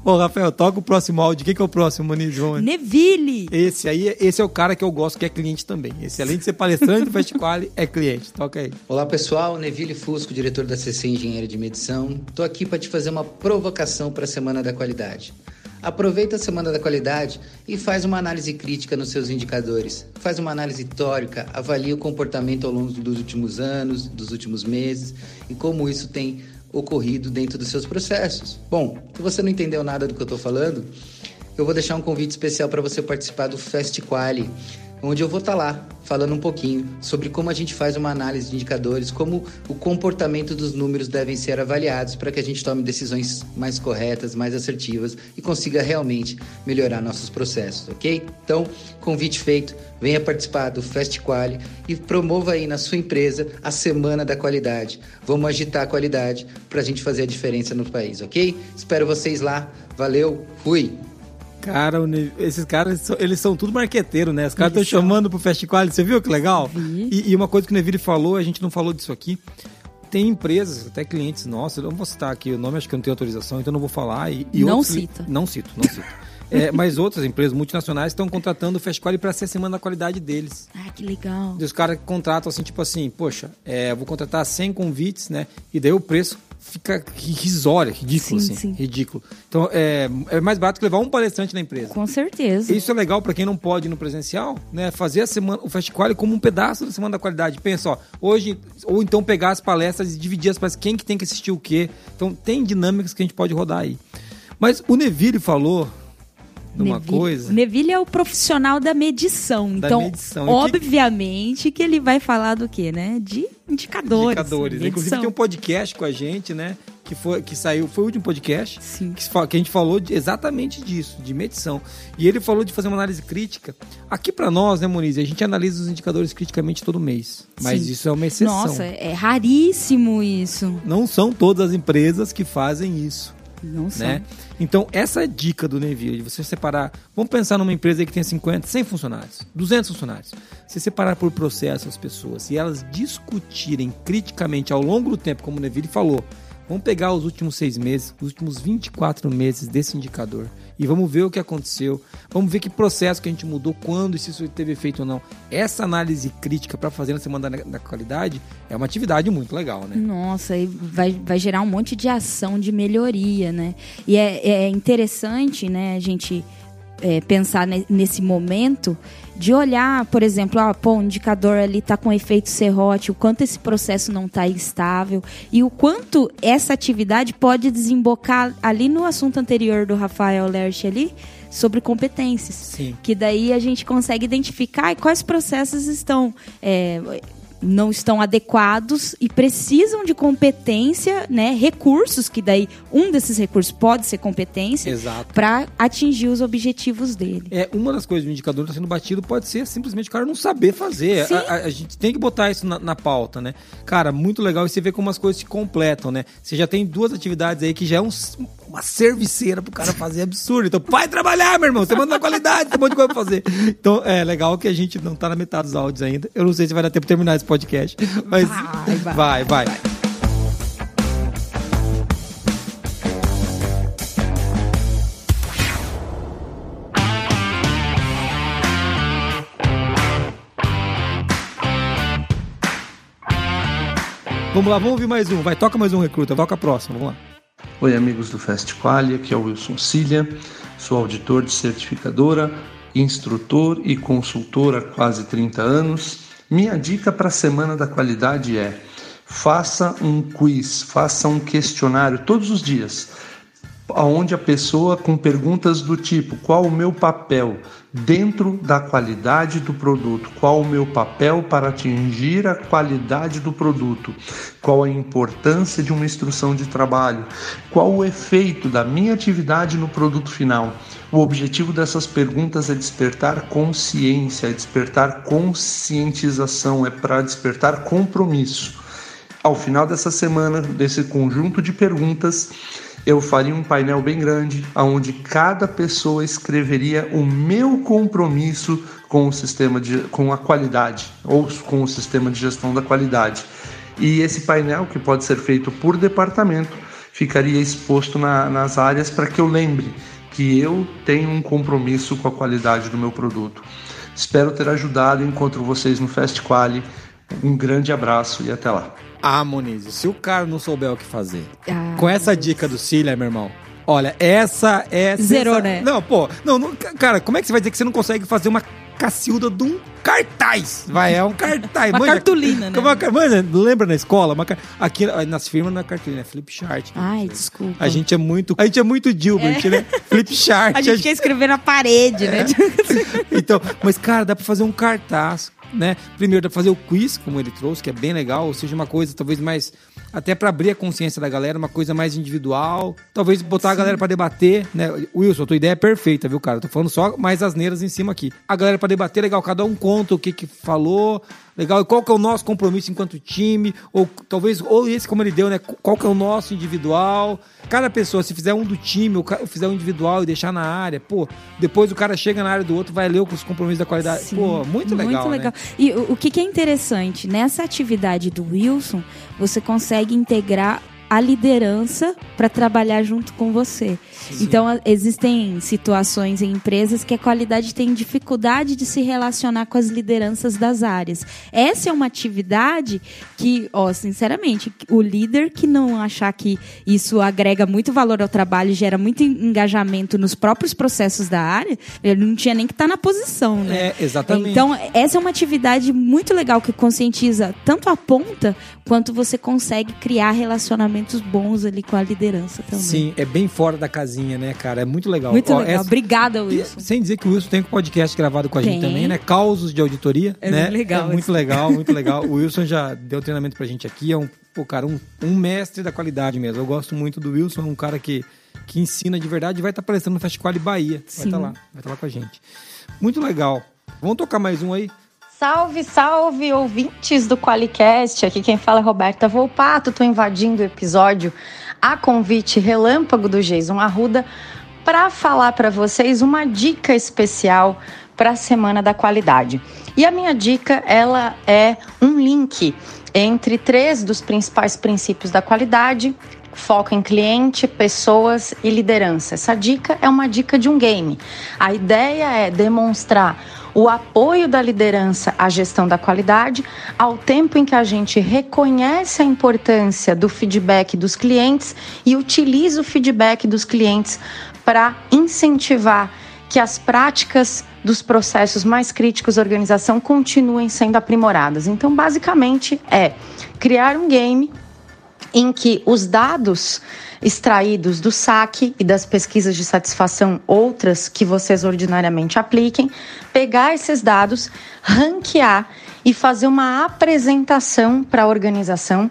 Ô, ô, Rafael, toca o próximo áudio. Quem que é o próximo, Muniz? Vamos- Neville! Esse aí, esse é o cara que eu gosto, que é cliente também. Esse, além de ser palestrante do Festiquali, é cliente. Toca aí. Olá pessoal, Neville Fusco, diretor da CC Engenharia de Medição. Estou aqui para te fazer uma provocação para a Semana da Qualidade. Aproveita a Semana da Qualidade e faz uma análise crítica nos seus indicadores. Faz uma análise teórica, avalia o comportamento ao longo dos últimos anos, dos últimos meses e como isso tem ocorrido dentro dos seus processos. Bom, se você não entendeu nada do que eu estou falando, eu vou deixar um convite especial para você participar do Fest Quali, onde eu vou estar lá falando um pouquinho sobre como a gente faz uma análise de indicadores, como o comportamento dos números devem ser avaliados para que a gente tome decisões mais corretas, mais assertivas e consiga realmente melhorar nossos processos, ok? Então, convite feito, venha participar do Quali e promova aí na sua empresa a Semana da Qualidade. Vamos agitar a qualidade para a gente fazer a diferença no país, ok? Espero vocês lá. Valeu, fui! Cara, esses caras, eles são, tudo marqueteiro, né? Os caras estão chamando pro Festival. Você viu que legal? E, e uma coisa que o Neville falou, a gente não falou disso aqui. Tem empresas, até clientes nossos, eu não vou citar aqui o nome, acho que eu não tenho autorização, então eu não vou falar. E, e Não outros- cita. Não cito, não cito. [laughs] É, mas outras empresas multinacionais estão contratando o Festival para ser a semana da qualidade deles. Ah, que legal. E os caras contratam assim, tipo assim, poxa, é, vou contratar 100 convites, né? E daí o preço fica risório, ridículo, Sim, assim. sim. Ridículo. Então é, é mais barato que levar um palestrante na empresa. Com certeza. Isso é legal para quem não pode ir no presencial, né? Fazer a semana, o Festival como um pedaço da semana da qualidade. Pensa, ó, hoje, ou então pegar as palestras e dividir as palestras, quem que tem que assistir o quê. Então tem dinâmicas que a gente pode rodar aí. Mas o Neville falou numa Neville- coisa. O Neville é o profissional da medição. Da então, medição. Obviamente que ele vai falar do quê, né? De indicadores. indicadores. medição. Inclusive tem um podcast com a gente, né? que, foi, que saiu, foi o último podcast, Sim. que, que a gente falou de- exatamente disso, de medição. E ele falou de fazer uma análise crítica. Aqui pra nós, né, Moniz, a gente analisa os indicadores criticamente todo mês. Mas Sim. isso é uma exceção. Nossa, é raríssimo isso. Não são todas as empresas que fazem isso. Não né? Então, essa dica do Neville, de você separar. Vamos pensar numa empresa que tem 50, 100 funcionários, 200 funcionários. Você separar por processo as pessoas e elas discutirem criticamente ao longo do tempo, como o Neville falou. Vamos pegar os últimos seis meses, os últimos 24 meses desse indicador e vamos ver o que aconteceu. Vamos ver que processo que a gente mudou, quando, e se isso teve efeito ou não. Essa análise crítica para fazer na semana da, da qualidade é uma atividade muito legal, né? Nossa, e vai, vai gerar um monte de ação de melhoria, né? E é, é interessante, né, a gente é, pensar ne- nesse momento de olhar, por exemplo, ah, pô, o indicador ali tá com efeito serrote, o quanto esse processo não está estável e o quanto essa atividade pode desembocar ali no assunto anterior do Rafael Lerch ali sobre competências. Sim. Que daí a gente consegue identificar quais processos estão é, não estão adequados e precisam de competência, né, recursos que daí um desses recursos pode ser competência para atingir os objetivos dele. É, uma das coisas do indicador está sendo batido pode ser simplesmente o cara não saber fazer. Sim. A, a- a gente tem que botar isso na, na pauta, né? Cara, muito legal e você vê como as coisas se completam, né? Você já tem duas atividades aí que já é um- uma serviceira pro cara fazer absurdo. Então, vai trabalhar, meu irmão. Você manda na qualidade, tem um monte de coisa pra fazer. Então, é legal que a gente não tá na metade dos áudios ainda. Eu não sei se vai dar tempo de terminar esse podcast. Mas Vai, vai. vai. vai. Vamos lá, vamos ouvir mais um. Vai, toca mais um recruta. Toca a próxima, vamos lá. Oi, amigos do Fast Quali, aqui é o Wilson Cilha, sou auditor de certificadora, instrutor e consultor há quase 30 anos. Minha dica para a Semana da Qualidade é: faça um quiz, faça um questionário todos os dias, onde a pessoa com perguntas do tipo: qual o meu papel dentro da qualidade do produto? Qual o meu papel para atingir a qualidade do produto? Qual a importância de uma instrução de trabalho? Qual o efeito da minha atividade no produto final? O objetivo dessas perguntas é despertar consciência, é despertar conscientização, é para despertar compromisso. Ao final dessa semana, desse conjunto de perguntas, eu faria um painel bem grande, onde cada pessoa escreveria o meu compromisso com o sistema de, com a qualidade ou com o sistema de gestão da qualidade. E esse painel, que pode ser feito por departamento, ficaria exposto na, nas áreas para que eu lembre que eu tenho um compromisso com a qualidade do meu produto. Espero ter ajudado encontro vocês no Fast Quali. Um grande abraço e até lá. Ah, Moniz, se o cara não souber o que fazer, Ah, com essa dica do Cília, meu irmão, olha, essa é... Zerou, sensa- né? Não, pô, não, não, cara, como é que você vai dizer que você não consegue fazer uma cacilda de um cartaz? Vai, é um cartaz. [laughs] Uma manja- cartolina, né? Uma manja, lembra na escola? Uma Aqui nas firmas não é cartolina, é flip chart. Ai, desculpa. A gente é muito, a gente é muito Gilbert, né? Flip [laughs] chart. A gente quer escrever na parede, né? [laughs] Então, mas cara, dá pra fazer um cartaz, né? Primeiro dá pra fazer o quiz, como ele trouxe, que é bem legal, ou seja, uma coisa talvez mais até pra abrir a consciência da galera, uma coisa mais individual, talvez botar a galera pra debater, né? Wilson, a tua ideia é perfeita, viu, cara? Eu tô falando só mais asneiras em cima aqui. A galera pra debater, legal, cada um conta o que que falou, legal, e qual que é o nosso compromisso enquanto time, ou talvez, ou esse como ele deu, né? Qual que é o nosso individual. Cada pessoa, se fizer um do time, ou fizer um individual e deixar na área, pô, depois o cara chega na área do outro, vai ler os compromissos da qualidade. Sim, pô, muito legal. Muito né? legal. E o, que é interessante, nessa atividade do Wilson, você consegue integrar a liderança para trabalhar junto com você. Então, a- existem situações em empresas que a qualidade tem dificuldade de se relacionar com as lideranças das áreas. Essa é uma atividade que, ó, sinceramente, o líder que não achar que isso agrega muito valor ao trabalho, gera muito engajamento nos próprios processos da área, ele não tinha nem que estar na posição, né? É, exatamente. Então, essa é uma atividade muito legal que conscientiza tanto a ponta quanto você consegue criar relacionamentos bons ali com a liderança também. Sim, é bem fora da casinha, né, cara? É muito legal. Muito Ó, legal. essa- Obrigada, E, Wilson. sem dizer que o Wilson tem um podcast gravado com a gente Tem. também, né? Causos de auditoria. É né? legal É muito legal, muito [laughs] legal. O Wilson já deu treinamento pra gente aqui. É um, pô, cara, um, um mestre da qualidade mesmo. Eu gosto muito do Wilson, é um cara que, que ensina de verdade e vai estar palestrando no Festival Bahia. Vai estar lá, vai estar lá com a gente. Muito legal. Vamos tocar mais um aí? Salve, salve, ouvintes do Qualicast. Aqui quem fala é Roberta Volpato. Tô invadindo o episódio a convite relâmpago do Jason Arruda para falar para vocês uma dica especial para a Semana da Qualidade. E a minha dica, ela é um link entre três dos principais princípios da qualidade, foco em cliente, pessoas e liderança. Essa dica é uma dica de um game. A ideia é demonstrar o apoio da liderança à gestão da qualidade, ao tempo em que a gente reconhece a importância do feedback dos clientes e utiliza o feedback dos clientes para incentivar que as práticas dos processos mais críticos da organização continuem sendo aprimoradas. Então, basicamente, é criar um game em que os dados extraídos do saque e das pesquisas de satisfação, outras que vocês ordinariamente apliquem, pegar esses dados, ranquear e fazer uma apresentação para a organização,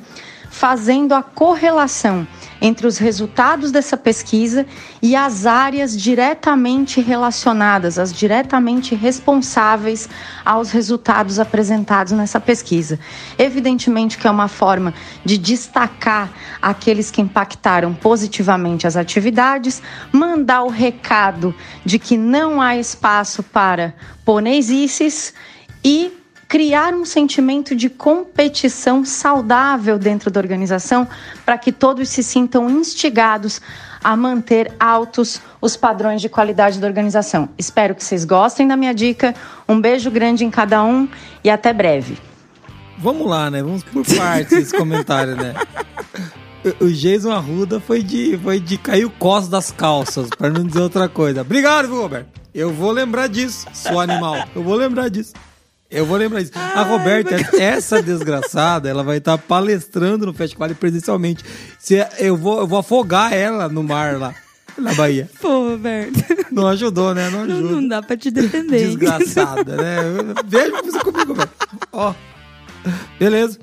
fazendo a correlação entre os resultados dessa pesquisa e as áreas diretamente relacionadas, as diretamente responsáveis aos resultados apresentados nessa pesquisa. Evidentemente que é uma forma de destacar aqueles que impactaram positivamente as atividades, mandar o recado de que não há espaço para poneisices e criar um sentimento de competição saudável dentro da organização para que todos se sintam instigados a manter altos os padrões de qualidade da organização. Espero que vocês gostem da minha dica. Um beijo grande em cada um e até breve. Vamos lá, né? Vamos por partes esse comentário, né? [laughs] O- Jason Arruda foi de, foi de cair o cos das calças, para não dizer outra coisa. Obrigado, viu, Roberto? Eu vou lembrar disso, seu animal. Eu vou lembrar disso. Eu vou lembrar disso. A Roberta, essa desgraçada, ela vai estar palestrando no Festival presencialmente. Se eu, vou, eu vou afogar ela no mar lá, na Bahia. Pô, Roberto. Não ajudou, né? Não Não, ajuda. não dá pra te defender. Desgraçada, né? Veja você comigo, velho. Ó. [laughs] Beleza.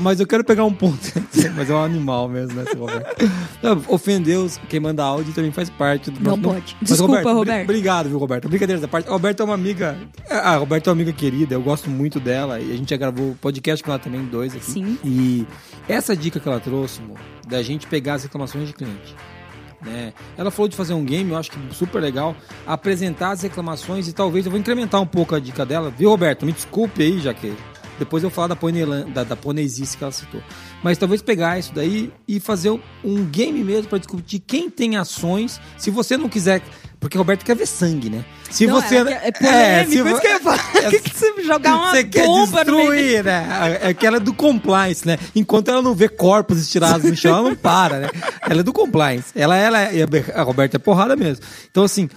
Mas eu quero pegar um ponto. [laughs] Mas é um animal mesmo, né, seu Roberto? Não, Ofender os, quem manda áudio também faz parte do Não pode. Mas, Desculpa, bri- Roberto. Obrigado, viu, Roberto? Brincadeira da parte. A Roberta é uma amiga. A Roberta é uma amiga querida, eu gosto muito dela. E a gente já gravou podcast com ela também, dois aqui. Sim. E essa dica que ela trouxe, amor, da gente pegar as reclamações de cliente. Né? Ela falou de fazer um game, eu acho que super legal, apresentar as reclamações e talvez eu vou incrementar um pouco a dica dela, viu, Roberto? Me desculpe aí, já que depois eu vou falar da, ponelan- da, da que ela citou. Mas talvez pegar isso daí e fazer um game mesmo para discutir quem tem ações. Se você não quiser. Porque o Roberto quer ver sangue, né? Se Não, você. é, é polêmico, se isso vo- que eu ia falar. [laughs] que, que você jogar uma você bomba destruir, né? É que ela é do compliance, né? Enquanto ela não vê corpos estirados no chão, ela não para, né? Ela é do compliance. Ela, ela é, a Roberta é porrada mesmo. Então, assim,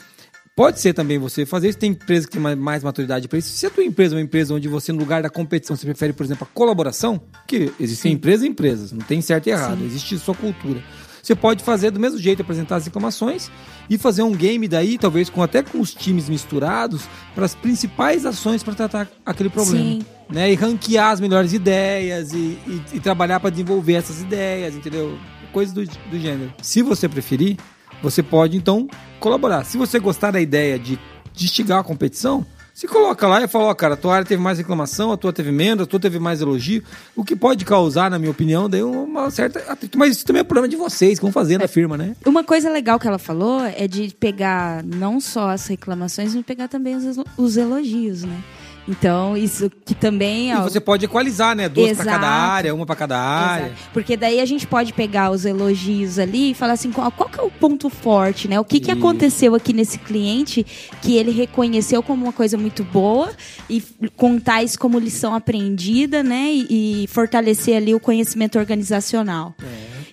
pode ser também você fazer isso. Tem empresa que tem mais, maturidade para isso. Se a tua empresa é uma empresa onde você, no lugar da competição, você prefere, por exemplo, a colaboração, que existem empresas e empresas, não tem certo e errado, existe sua cultura. Você pode fazer do mesmo jeito, apresentar as reclamações e fazer um game daí, talvez com até com os times misturados, para as principais ações para tratar aquele problema. Sim. Né? E ranquear as melhores ideias e, e- e trabalhar para desenvolver essas ideias, entendeu? Coisas do, do gênero. Se você preferir, você pode então colaborar. Se você gostar da ideia de, de instigar a competição, se coloca lá e fala, ó, cara, a tua área teve mais reclamação, a tua teve menos, a tua teve mais elogio, o que pode causar, na minha opinião, daí uma certa atrito. Mas isso também é problema de vocês que vão fazer na firma, né? Uma coisa legal que ela falou é de pegar não só as reclamações, mas pegar também os elogios, né? Então, isso que também... E ó, você pode equalizar, né? Duas pra cada área, uma pra cada área. Exato. Porque daí a gente pode pegar os elogios ali e falar assim, qual, qual que é o ponto forte, né? O que, que aconteceu aqui nesse cliente que ele reconheceu como uma coisa muito boa e contar isso como lição aprendida, né? E, e fortalecer ali o conhecimento organizacional.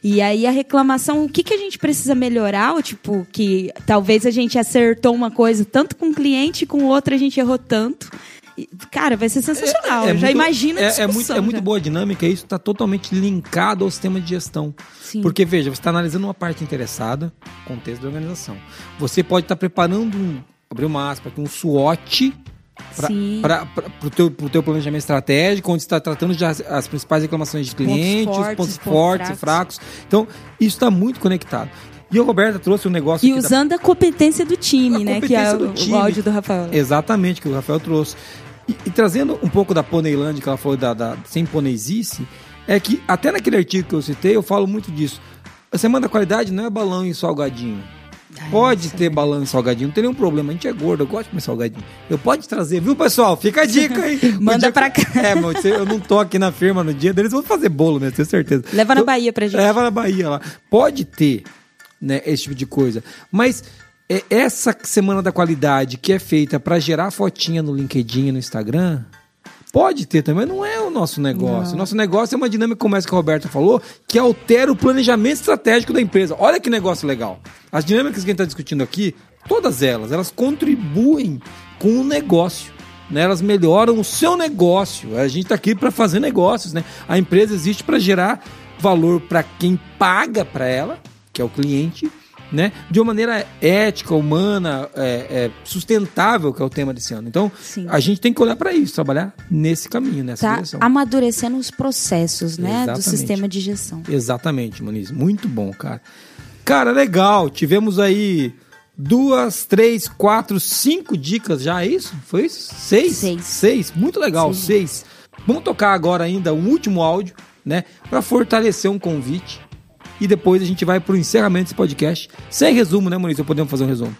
E aí a reclamação, o que, que a gente precisa melhorar? Ou, tipo, que talvez a gente acertou uma coisa tanto com o cliente, com outra a gente errou tanto. Cara, vai ser sensacional. É Eu já muito- imagina a é, é discussão. muito, é muito já. boa a dinâmica e isso está totalmente linkado ao sistema de gestão. Sim. Porque, veja, você está analisando uma parte interessada, contexto da organização. Você pode estar preparando um, abrir uma aspa aqui, um SWOT para o teu, pro teu planejamento estratégico, onde você está tratando já as, as principais reclamações de clientes, fortes, pontos pontos fortes e fracos. Então, isso está muito conectado. E a Roberta trouxe um negócio E aqui da- usando a competência do time, A né? Que é o, do time. o áudio do Rafael. Exatamente, que o Rafael trouxe. E, e trazendo um pouco da Poneyland, que ela falou da, da sem poneizice, é que até naquele artigo que eu citei, eu falo muito disso. A semana da qualidade não é balão e salgadinho. Pode ter balão e salgadinho, não tem nenhum problema. A gente é gordo, eu gosto de comer salgadinho. Eu pode trazer, viu, pessoal? Fica a dica. O [laughs] Manda dia pra cá. É, mas eu não tô aqui na firma no dia deles, vão fazer bolo mesmo, tenho certeza. Leva na Então, Bahia pra gente. Leva na Bahia lá. Pode ter, né, esse tipo de coisa. Mas é, essa semana da qualidade que é feita pra gerar fotinha no LinkedIn e no Instagram, pode ter também, não é o nosso negócio. O nosso negócio é uma dinâmica, como essa que a Roberta falou, que altera o planejamento estratégico da empresa. Olha que negócio legal. As dinâmicas que a gente está discutindo aqui, todas elas, elas contribuem com o negócio. Né, elas melhoram o seu negócio. A gente está aqui para fazer negócios. Né? A empresa existe para gerar valor para quem paga para ela, que é o cliente, né? de uma maneira ética, humana, é, é, sustentável, que é o tema desse ano. Então, Sim. a gente tem que olhar para isso, trabalhar nesse caminho, nessa Tá direção. amadurecendo os processos, né? Do Exatamente. sistema de gestão. Exatamente, Muniz. Muito bom, cara. Cara, legal. Tivemos aí duas, três, quatro, cinco dicas já, é isso? Foi isso? Seis? Seis. Seis. Muito legal, seis. Vamos tocar agora ainda um último áudio, né? Pra fortalecer um convite. E depois a gente vai pro encerramento desse podcast. Sem resumo, né? Ou podemos fazer um resumo?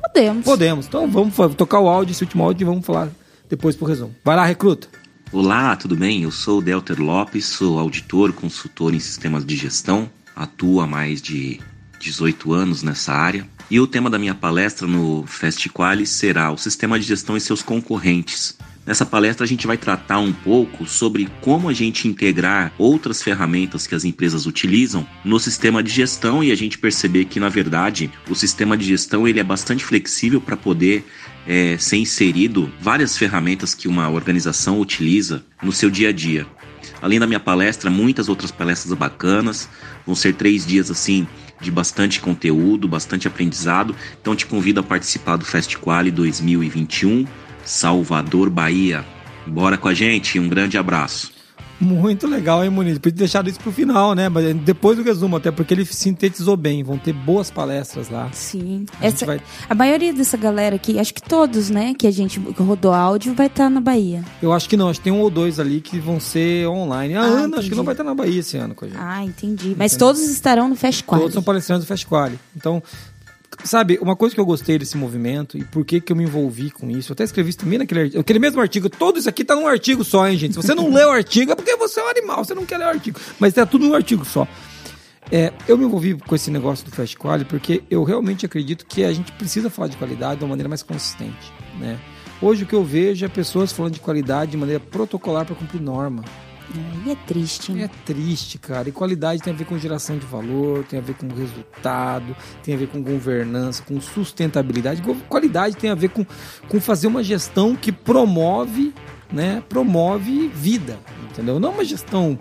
Podemos. Podemos. Então vamos tocar o áudio, esse último áudio, e vamos falar depois pro resumo. Vai lá, recruta. Olá, tudo bem? Eu sou o Delter Lopes, sou auditor, consultor em sistemas de gestão, atuo há mais de 18 anos nessa área. E o tema da minha palestra no FestQualis será o sistema de gestão e seus concorrentes. Nessa palestra a gente vai tratar um pouco sobre como a gente integrar outras ferramentas que as empresas utilizam no sistema de gestão e a gente perceber que na verdade o sistema de gestão ele é bastante flexível para poder é, ser inserido várias ferramentas que uma organização utiliza no seu dia a dia. Além da minha palestra, muitas outras palestras bacanas. Vão ser três dias assim de bastante conteúdo, bastante aprendizado. Então te convido a participar do FestQuali 2021, Salvador, Bahia. Bora com a gente, um grande abraço. Muito legal, hein, Muniz? Podia ter deixado isso pro final, né? Mas depois do resumo, até porque ele sintetizou bem. Vão ter boas palestras lá. Sim. A Essa, vai- a maioria dessa galera aqui, acho que todos, né, que a gente rodou áudio, vai estar na Bahia. Eu acho que não, acho que tem um ou dois ali que vão ser online. A Ah, Ana, acho entendi. que não vai estar na Bahia esse ano com a gente. Ah, entendi. Mas todos estarão no Fast Quali. Todos são palestrantes do Festquali. Então, sabe, uma coisa que eu gostei desse movimento e por que que eu me envolvi com isso, eu até escrevi isso também naquele artigo, aquele mesmo artigo, todo isso aqui tá num artigo só, hein, gente? Se você não lê o artigo é porque você é um animal, você não quer ler o artigo. Mas tá tudo num artigo só. É, eu me envolvi com esse negócio do Fast Quali porque eu realmente acredito que a gente precisa falar de qualidade de uma maneira mais consistente, né? Hoje o que eu vejo é pessoas falando de qualidade de maneira protocolar para cumprir norma. E é triste, né? É triste, cara. E qualidade tem a ver com geração de valor, tem a ver com resultado, tem a ver com governança, com sustentabilidade. Qualidade tem a ver com, com fazer uma gestão que promove, né? Promove vida, entendeu? Não uma gestão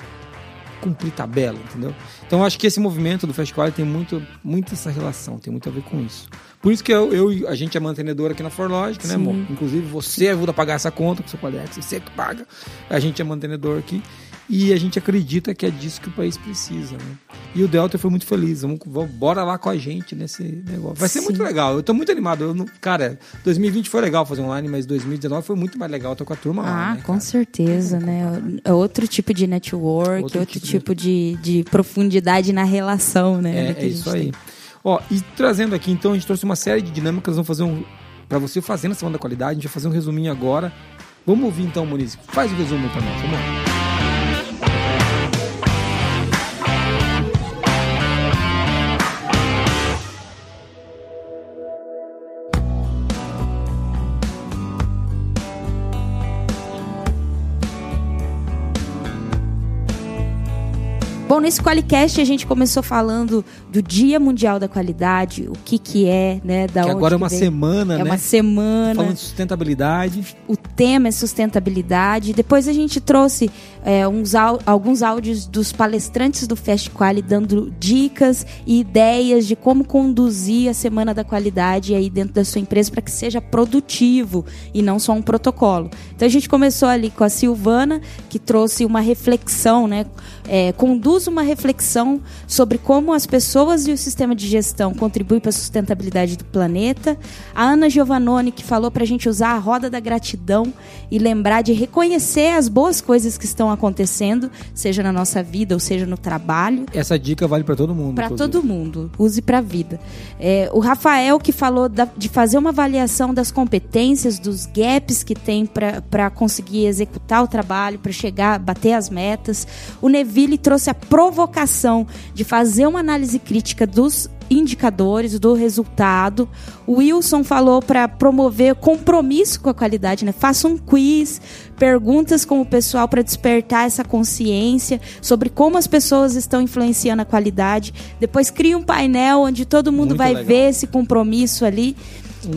cumprir tabela, entendeu? Então acho que esse movimento do Fast Quality tem muito, muito essa relação, tem muito a ver com isso. Por isso que eu, eu a gente é mantenedor aqui na Forlogic, né, amor? Inclusive você ajuda a pagar essa conta com seu Qualiex, você que paga. A gente é mantenedor aqui e a gente acredita que é disso que o país precisa, né? E o Delta foi muito feliz. Vamos, vamos- bora lá com a gente nesse negócio. Vai ser Sim. muito legal. Eu tô muito animado. Eu não- cara, 2020 foi legal fazer online, mas 2019 foi muito mais legal. Eu tô com a turma lá, Ah, né, com cara? certeza, né? É outro tipo de network, Outro outro, tipo tipo, de, de profundidade na relação, né? É, é isso aí. tem. Ó, e trazendo aqui, então, a gente trouxe uma série de dinâmicas. Vamos fazer um. Pra você fazer na semana da qualidade, a gente vai fazer um resuminho agora. Vamos ouvir então, Muniz. Faz o resumo também, vamos lá. Nesse Qualicast a gente começou falando do Dia Mundial da Qualidade, o que que é, né? Da que agora é uma veio. semana, É né? uma semana. Falando de sustentabilidade. O tema é sustentabilidade. Depois a gente trouxe é, uns alguns áudios dos palestrantes do Fast Quali dando dicas e ideias de como conduzir a Semana da Qualidade aí dentro da sua empresa para que seja produtivo e não só um protocolo. Então a gente começou ali com a Silvana, que trouxe uma reflexão, né? É, conduz uma reflexão sobre como as pessoas e o sistema de gestão contribuem para a sustentabilidade do planeta. A Ana Giovannoni, que falou para a gente usar a roda da gratidão e lembrar de reconhecer as boas coisas que estão acontecendo, seja na nossa vida ou seja no trabalho. Essa dica vale para todo mundo. Para todo mundo, use para a vida. É, o Rafael que falou da- de fazer uma avaliação das competências, dos gaps que tem para conseguir executar o trabalho, para chegar, bater as metas. O Neville trouxe a provocação de fazer uma análise crítica dos indicadores do resultado. O Wilson falou para promover compromisso com a qualidade, né? Faça um quiz, perguntas com o pessoal para despertar essa consciência sobre como as pessoas estão influenciando a qualidade. Depois cria um painel onde todo mundo Muito vai legal. ver esse compromisso ali.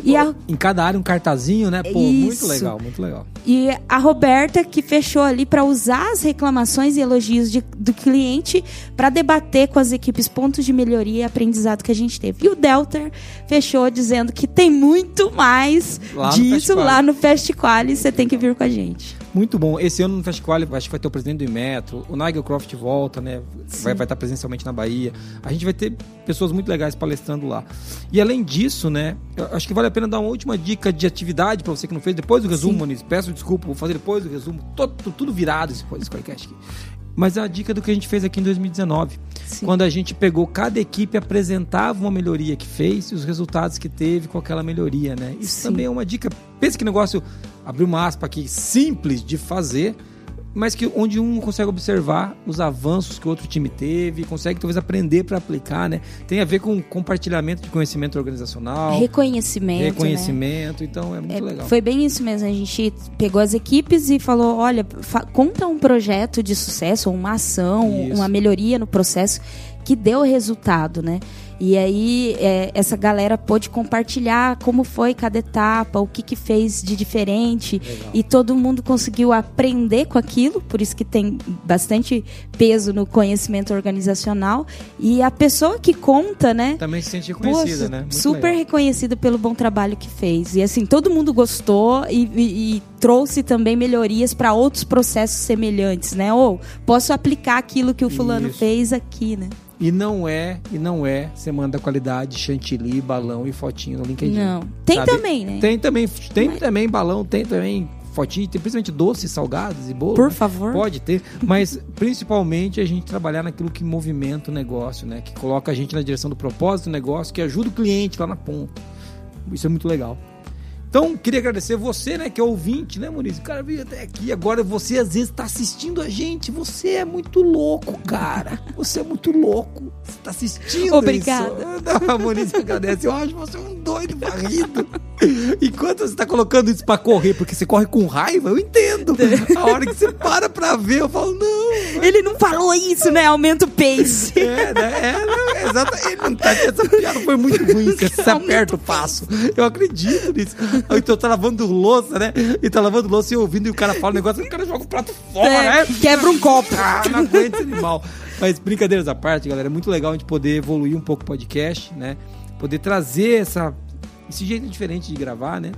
E a, Em cada área um cartazinho, né? Pô, muito Isso. legal, muito legal. e a Roberta que fechou ali para usar as reclamações e elogios de- do cliente para debater com as equipes pontos de melhoria e aprendizado que a gente teve. E o Delta fechou dizendo que tem muito mais Lá no disso Quali. lá no Fast Quali, você tem que vir com a gente. Muito bom. Esse ano no Festival acho que vai ter o presidente do Imetro, o Nigel Croft volta, né? Vai, vai estar presencialmente na Bahia. A gente vai ter pessoas muito legais palestrando lá. E além disso, né? acho que vale a pena dar uma última dica de atividade para você que não fez depois do resumo, Sim. Moniz. Peço desculpa, vou fazer depois do resumo. Todo, tudo virado esse podcast aqui. Mas é a dica do que a gente fez aqui em 2019. Quando a gente pegou cada equipe apresentava uma melhoria que fez e os resultados que teve com aquela melhoria, né? Isso Sim. também é uma dica. Pensa que negócio, abrir uma aspa aqui, simples de fazer, mas que onde um consegue observar os avanços que o outro time teve, consegue talvez aprender para aplicar, né? Tem a ver com compartilhamento de conhecimento organizacional, Reconhecimento. né? reconhecimento, então é muito É, legal. Foi bem isso mesmo. A gente pegou as equipes e falou: olha, fa- conta um projeto de sucesso, uma ação, Isso. uma melhoria no processo que deu resultado, né? E aí é, essa galera pôde compartilhar como foi cada etapa, o que, que fez de diferente. E todo mundo conseguiu aprender com aquilo, por isso que tem bastante peso no conhecimento organizacional. E a pessoa que conta, né? Também se sente reconhecida, né? Muito super legal. reconhecida pelo bom trabalho que fez. E assim, todo mundo gostou e, e- e trouxe também melhorias para outros processos semelhantes, né? Ou posso aplicar aquilo que o fulano Isso. fez aqui, né? E não é, e não é semana da qualidade, chantilly, balão e fotinho no LinkedIn. Não. Tem sabe? também, né? Tem também, tem também balão, tem também fotinho, tem principalmente doces, salgados e bolo. Por né? favor. Pode ter, mas principalmente a gente trabalhar naquilo que movimenta o negócio, né? Que coloca a gente na direção do propósito do negócio, que ajuda o cliente lá na ponta. Isso é muito legal. Então, queria agradecer você, né, que é ouvinte, né, Maurício? O cara veio até aqui. Agora você, às vezes, tá assistindo a gente. Você é muito louco, cara. Você é muito louco. Você tá assistindo Obrigada. isso. [laughs] Não, a Maurício agradece. Eu acho você um doido varrido. [laughs] Enquanto você tá colocando isso pra correr, porque você corre com raiva, eu entendo. A hora que você para pra ver, eu falo, não. Ele não falou isso, né? Aumenta o pace. É, né? É, não, é exato. Ele não tá, essa piada foi muito ruim. Você [laughs] se aperta o passo. Eu acredito nisso. Então tá lavando louça, né? E tá lavando louça e ouvindo e o cara fala um negócio, o cara joga o prato fora, É, né? quebra um copo. Ah, não aguento esse animal. Mas brincadeiras à parte, galera, é muito legal a gente poder evoluir um pouco o podcast, né? Poder trazer essa, esse jeito diferente de gravar, né?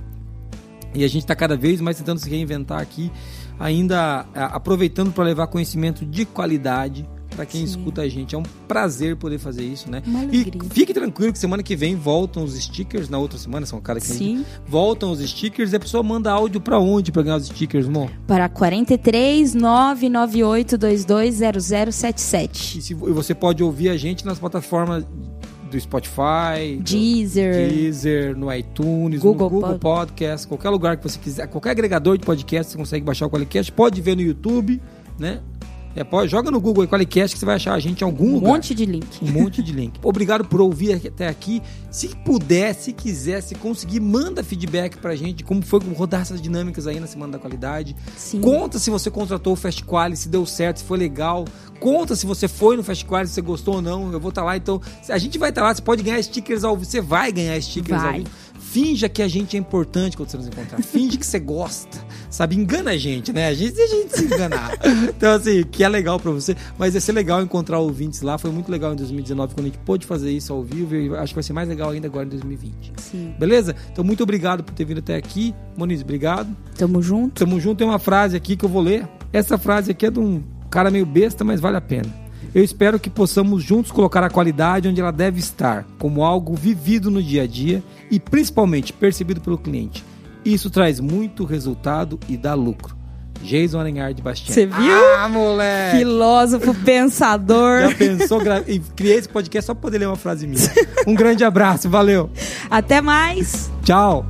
E a gente está cada vez mais tentando se reinventar aqui, ainda aproveitando para levar conhecimento de qualidade para quem Sim. escuta a gente. É um prazer poder fazer isso, né? E fique tranquilo que semana que vem voltam os stickers, na outra semana, são cada 15 Sim. voltam os stickers e a pessoa manda áudio para onde para ganhar os stickers, amor? Para 43 998 220077. E, se, e você pode ouvir a gente nas plataformas do Spotify, do Deezer. Deezer, no iTunes, Google no Google Pod- Podcast, qualquer lugar que você quiser, qualquer agregador de podcast você consegue baixar o Qualicast, pode ver no YouTube, né? É, pode, joga no Google aí, Qualicast, que você vai achar a gente em algum Um lugar. monte de link. Um monte de link. [laughs] Obrigado por ouvir até aqui. Se puder, se quiser, se conseguir, manda feedback pra gente de como foi rodar essas dinâmicas aí na Semana da Qualidade. Sim. Conta se você contratou o Fast Quali, se deu certo, se foi legal. Conta se você foi no Fast Quali, se você gostou ou não. Eu vou estar lá, então a gente vai estar lá. Você pode ganhar stickers ao vivo. Você vai ganhar stickers ao Vai. vivo. Finja que a gente é importante quando você nos encontrar. Finge que você gosta. Sabe? Engana a gente, né? A gente deixa a gente se enganar. [laughs] Então, assim, que é legal pra você. Mas ia ser legal encontrar ouvintes lá. Foi muito legal em 2019 quando a gente pôde fazer isso ao vivo. E acho que vai ser mais legal ainda agora em 2020. Sim. Beleza? Então, muito obrigado por ter vindo até aqui. Moniz, obrigado. Tamo junto. Tamo junto. Tem uma frase aqui que eu vou ler. Essa frase aqui é de um cara meio besta, mas vale a pena. Eu espero que possamos juntos colocar a qualidade onde ela deve estar, como algo vivido no dia a dia e principalmente percebido pelo cliente. Isso traz muito resultado e dá lucro. Jason Arenhard Bastian. Você viu? Ah, moleque! Filósofo, pensador. Já pensou? gra- e criei esse podcast só pra poder ler uma frase minha. Um grande abraço, valeu. Até mais. Tchau.